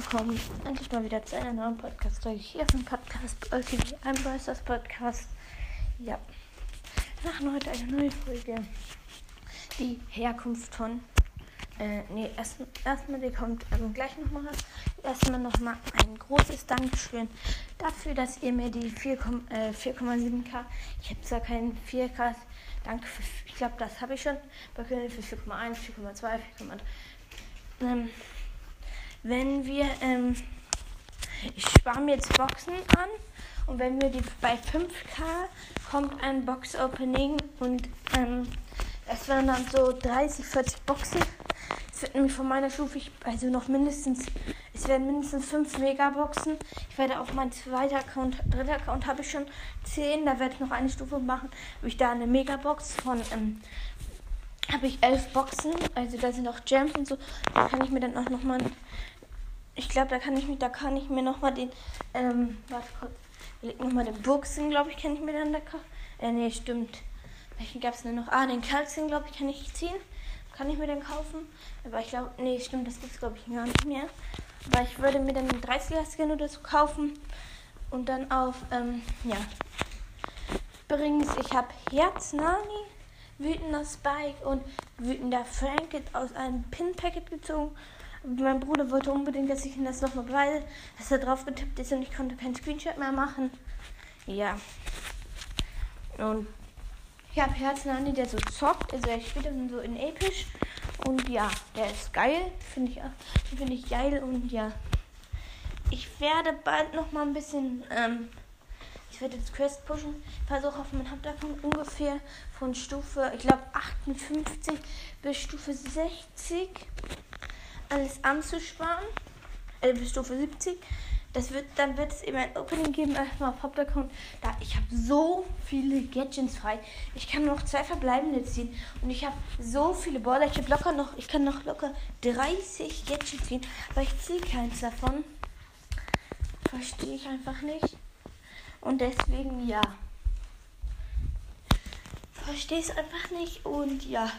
kommt endlich mal wieder zu einer neuen Podcast-Folge hier auf dem Podcast LTV Einbreisters Podcast. Ja, wir machen heute eine neue Folge. Die Herkunft von. Äh, nee, erstmal erst die kommt ähm, gleich nochmal. Erstmal nochmal ein großes Dankeschön dafür, dass ihr mir die 4,7k. Äh, ich habe zwar keinen 4k. Danke für. Ich glaube, das habe ich schon. Bei für 4,1, 4,2, 4,3. Ähm, wenn wir, ähm, ich spare mir jetzt Boxen an und wenn wir die bei 5K kommt ein Box-Opening und ähm, es werden dann so 30, 40 Boxen. Es wird nämlich von meiner Stufe, also noch mindestens, es werden mindestens 5 Megaboxen. Ich werde auf meinem zweiten Account, dritter Account habe ich schon 10, da werde ich noch eine Stufe machen, habe ich da eine Megabox von ähm, habe ich elf Boxen, also da sind auch Gems und so. Da kann ich mir dann auch nochmal ich glaube, da kann ich mich, da kann ich mir noch mal den, ähm, warte kurz, ich noch mal den Buchsen, glaube ich, kann ich mir dann da kaufen. Äh, nee, stimmt. Welchen gab es denn noch? Ah, den Kalzing, glaube ich, kann ich ziehen. Kann ich mir den kaufen. Aber ich glaube, nee, stimmt, das gibt es, glaube ich, gar nicht mehr. Aber ich würde mir dann den 30er-Skin oder so kaufen. Und dann auf, ähm, ja. Übrigens, ich habe Herz Nani, wütender Spike und wütender Frank aus einem Pin-Packet gezogen. Mein Bruder wollte unbedingt, dass ich ihm das nochmal beweise, dass er drauf getippt ist und ich konnte keinen Screenshot mehr machen. Ja. Und ich habe Herzen Andi, der so zockt. Also er spielt dann so in episch. Und ja, der ist geil. Finde ich, find ich geil. Und ja. Ich werde bald noch mal ein bisschen. Ähm, ich werde jetzt Quest pushen. Versuche auf meinem Hauptaccount ungefähr von Stufe, ich glaube 58 bis Stufe 60 alles anzusparen. Äh, bis Stufe 70. Das wird, dann wird es eben ein Opening geben, erstmal auf Hauptaccount. Da ich habe so viele Gadgets frei. Ich kann noch zwei verbleibende ziehen. Und ich habe so viele Baller. Ich habe locker noch, ich kann noch locker 30 Gadgets ziehen. Aber ich ziehe keins davon. Verstehe ich einfach nicht. Und deswegen ja. Verstehe es einfach nicht. Und ja.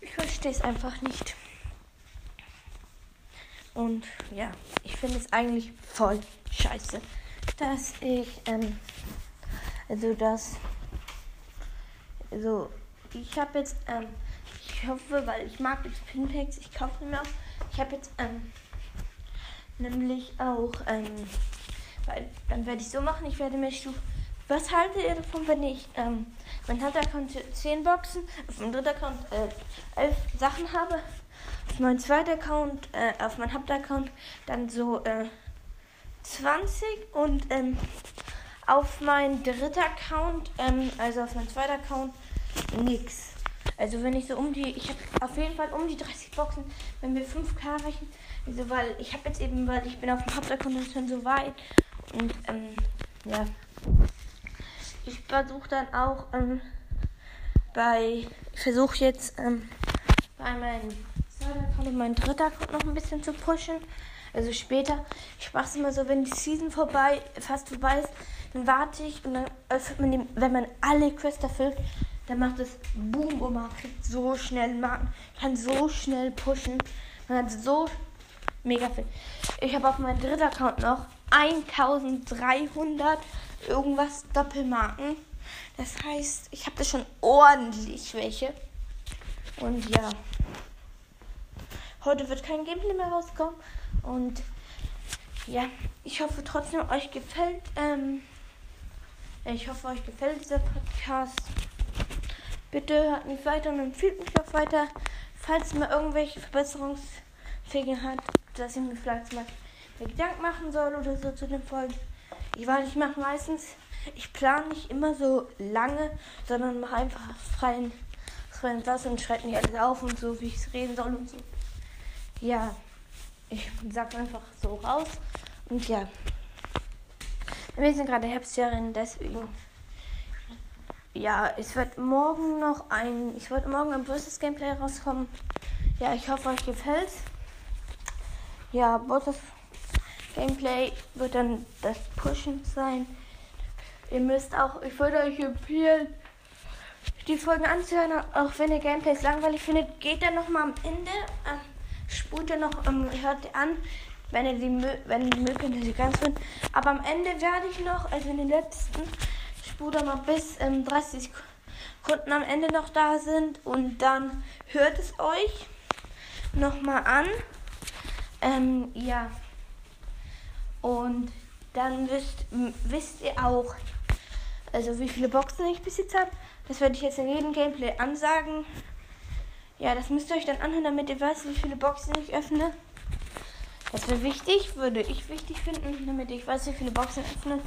Ich verstehe es einfach nicht. Und ja, ich finde es eigentlich voll scheiße, dass ich, ähm, also das, also ich habe jetzt, ähm, ich hoffe, weil ich mag jetzt Pinpacks, ich kaufe mir auch. Ich habe jetzt, ähm, nämlich auch, ähm, weil dann werde ich so machen, ich werde mir Stufe was haltet ihr davon, wenn ich ähm, mein Hauptaccount 10 Boxen, auf meinem dritten Account äh, 11 Sachen habe, auf meinem zweiten Account, äh, auf meinem Hauptaccount dann so äh, 20 und ähm, auf meinem dritten Account, ähm, also auf meinem zweiten Account, nix. Also wenn ich so um die, ich habe auf jeden Fall um die 30 Boxen, wenn wir 5k reichen, also weil ich habe jetzt eben, weil ich bin auf dem Hauptaccount schon so weit und ähm, ja ich versuche dann auch ähm, bei, ich versuche jetzt ähm, bei meinem und meinem dritten Account noch ein bisschen zu pushen. Also später. Ich mache es immer so, wenn die Season vorbei, fast vorbei ist, dann warte ich und dann öffnet man den, wenn man alle Quests erfüllt, dann macht es Boom und man kriegt so schnell Marken, kann so schnell pushen. Man hat so mega viel. Ich habe auf meinem dritten Account noch 1300 irgendwas Doppelmarken. Das heißt, ich habe da schon ordentlich welche. Und ja. Heute wird kein Gameplay mehr rauskommen. Und ja, ich hoffe trotzdem, euch gefällt. Ähm, ich hoffe, euch gefällt dieser Podcast. Bitte hört mich weiter und empfiehlt mich auch weiter. Falls ihr mal irgendwelche Verbesserungsfähige hat, dass ich mir vielleicht mal Gedanken machen soll oder so zu den Folgen. Ich weiß, ich mache meistens, ich plane nicht immer so lange, sondern mache einfach freien, freien Satz und schreibe nicht alles auf und so, wie ich es reden soll und so. Ja, ich sag einfach so raus und ja. Wir sind gerade Herbstferien, deswegen. Ja, es wird morgen noch ein. Ich wollte morgen ein Versus Gameplay rauskommen. Ja, ich hoffe, euch gefällt's. Ja, Versus Gameplay wird dann das Pushen sein. Ihr müsst auch, ich würde euch empfehlen, die Folgen anzuhören, auch wenn ihr Gameplays langweilig findet, geht dann nochmal am Ende, äh, spult ihr noch, ähm, hört ihr an, wenn ihr die, wenn die mögt, sie ganz findet. Aber am Ende werde ich noch, also in den letzten, spult mal bis ähm, 30 Sekunden am Ende noch da sind und dann hört es euch nochmal an. Ähm, ja. Und dann wisst, wisst ihr auch, also wie viele Boxen ich bis jetzt habe. Das werde ich jetzt in jedem Gameplay ansagen. Ja, das müsst ihr euch dann anhören, damit ihr wisst, wie viele Boxen ich öffne. Das wäre wichtig, würde ich wichtig finden, damit ich weiß, wie viele Boxen ich öffne.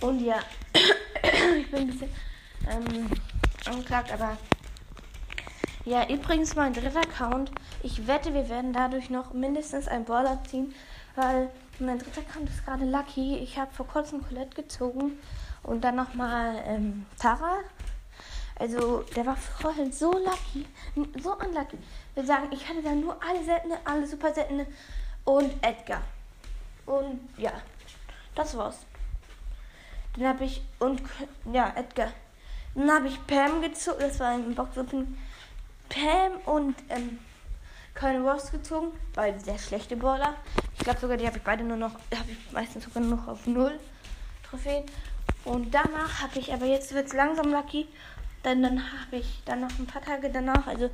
Und ja, ich bin ein bisschen ähm, angeklagt, aber ja, übrigens mein dritter Account. Ich wette, wir werden dadurch noch mindestens ein Baller ziehen, weil mein dritter Account ist gerade Lucky. Ich habe vor kurzem Colette gezogen und dann nochmal ähm, Tara. Also, der war vorhin so lucky, so unlucky. Wir sagen, ich hatte da nur alle seltene, alle super seltene und Edgar. Und ja, das war's. Dann habe ich, und ja, Edgar. Dann habe ich Pam gezogen, das war ein Boxopening. Pam und ähm, Colin Ross gezogen, beide sehr schlechte Baller. Ich glaube sogar, die habe ich beide nur noch, habe ich meistens sogar nur noch auf null Trophäen. Und danach habe ich, aber jetzt wird es langsam lucky. Dann, dann habe ich dann noch ein paar Tage danach, also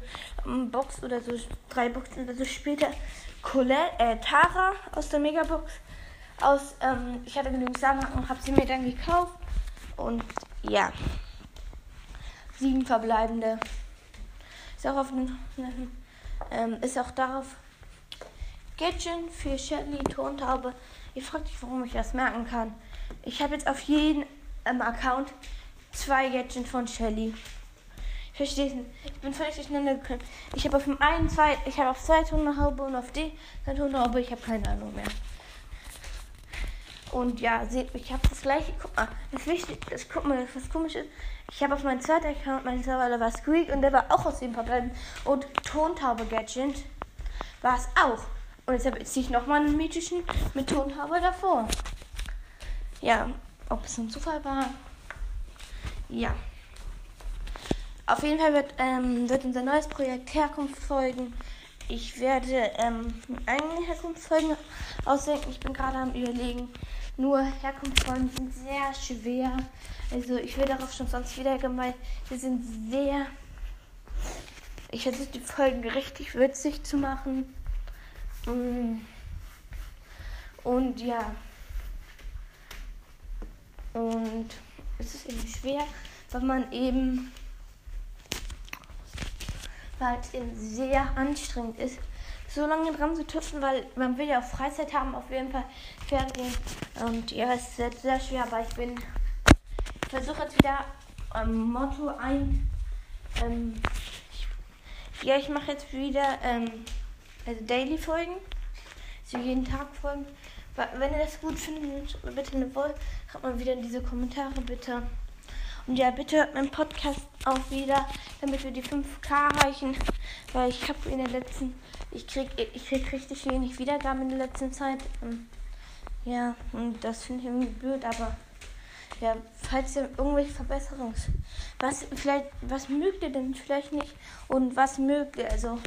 um, Box oder so, drei Boxen oder so später, Colette, äh, Tara aus der Megabox. Aus, ähm, ich hatte genügend Sachen und habe sie mir dann gekauft. Und ja, sieben verbleibende. Ist auch auf ähm, ist auch darauf Gadget für Shelly Tontaube. Ihr fragt euch, warum ich das merken kann. Ich habe jetzt auf jeden ähm, Account zwei Gadgets von Shelly. Verstehst du? Ich bin völlig durcheinander gekommen. Ich habe auf dem einen zwei, ich habe auf zwei Tonhaube und auf die Tonhaube, ich habe keine Ahnung mehr. Und ja, seht, ich habe das gleiche. Guck mal, das Wichtige ist, guck mal, was komisch ist. Ich habe auf meinem zweiten Account, mein Server, da war Squeak und der war auch aus dem verbleiben. Und Tontaube Gadget war es auch. Und jetzt ziehe ich nochmal einen mythischen mit Tontaube davor. Ja, ob es ein Zufall war. Ja. Auf jeden Fall wird, ähm, wird unser neues Projekt Herkunft folgen. Ich werde ähm, eigene Herkunftsfolgen ausdenken. Ich bin gerade am überlegen. Nur Herkunftsfolgen sind sehr schwer. Also ich will darauf schon sonst wieder gemeint. Die sind sehr. Ich versuche die Folgen richtig witzig zu machen. Mm. Und ja. Und es ist irgendwie schwer, weil man eben, weil es eben sehr anstrengend ist, so lange dran zu tüfteln, weil man will ja auch Freizeit haben, auf jeden Fall Fernsehen. Und ja, es ist jetzt sehr schwer, aber ich bin, ich versuche jetzt wieder ähm, Motto ein, ähm, ich, ja, ich mache jetzt wieder, ähm, also Daily-Folgen, so jeden Tag Folgen. Wenn ihr das gut findet, bitte eine Wolle, schreibt mal wieder in diese Kommentare, bitte. Und ja, bitte hört meinen Podcast auch wieder, damit wir die 5K erreichen. Weil ich habe in der letzten, ich krieg, ich krieg richtig wenig Wiedergaben in der letzten Zeit. Ja, und das finde ich irgendwie blöd, aber ja, falls ihr irgendwelche Verbesserungs, was vielleicht, was mögt ihr denn vielleicht nicht und was mögt ihr, also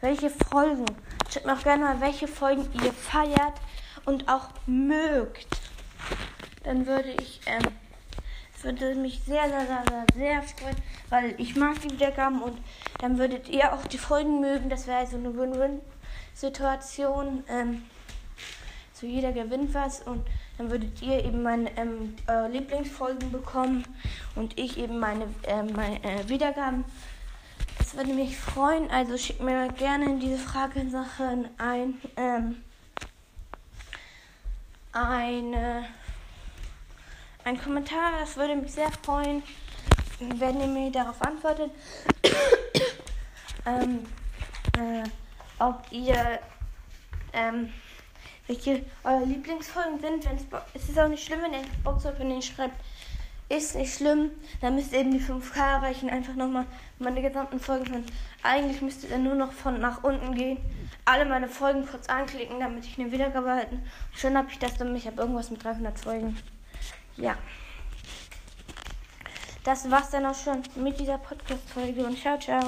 welche Folgen, schreibt mir auch gerne mal, welche Folgen ihr feiert und auch mögt, dann würde ich, ähm, würde mich sehr, sehr, sehr, sehr, sehr freuen, weil ich mag die Wiedergaben und dann würdet ihr auch die Folgen mögen. Das wäre also eine Win-Win-Situation. Ähm, so jeder gewinnt was und dann würdet ihr eben meine ähm, äh, Lieblingsfolgen bekommen und ich eben meine, äh, meine äh, Wiedergaben. Das würde mich freuen. Also schickt mir gerne in diese Fragesachen ein. Ähm, eine, ein Kommentar. Das würde mich sehr freuen, wenn ihr mir darauf antwortet. ähm, äh, ob ihr ähm, welche eure Lieblingsfolgen sind. Wenn's, es ist auch nicht schlimm, wenn ihr Box Opening schreibt. Ist nicht schlimm. Dann müsst ihr eben die 5K erreichen. Einfach nochmal meine gesamten Folgen von. Eigentlich müsstet ihr nur noch von nach unten gehen alle meine Folgen kurz anklicken, damit ich eine Wiedergabe halten. Schon habe ich das, damit ich habe irgendwas mit 300 Folgen. Ja. das war's dann auch schon mit dieser Podcast-Folge und ciao, ciao.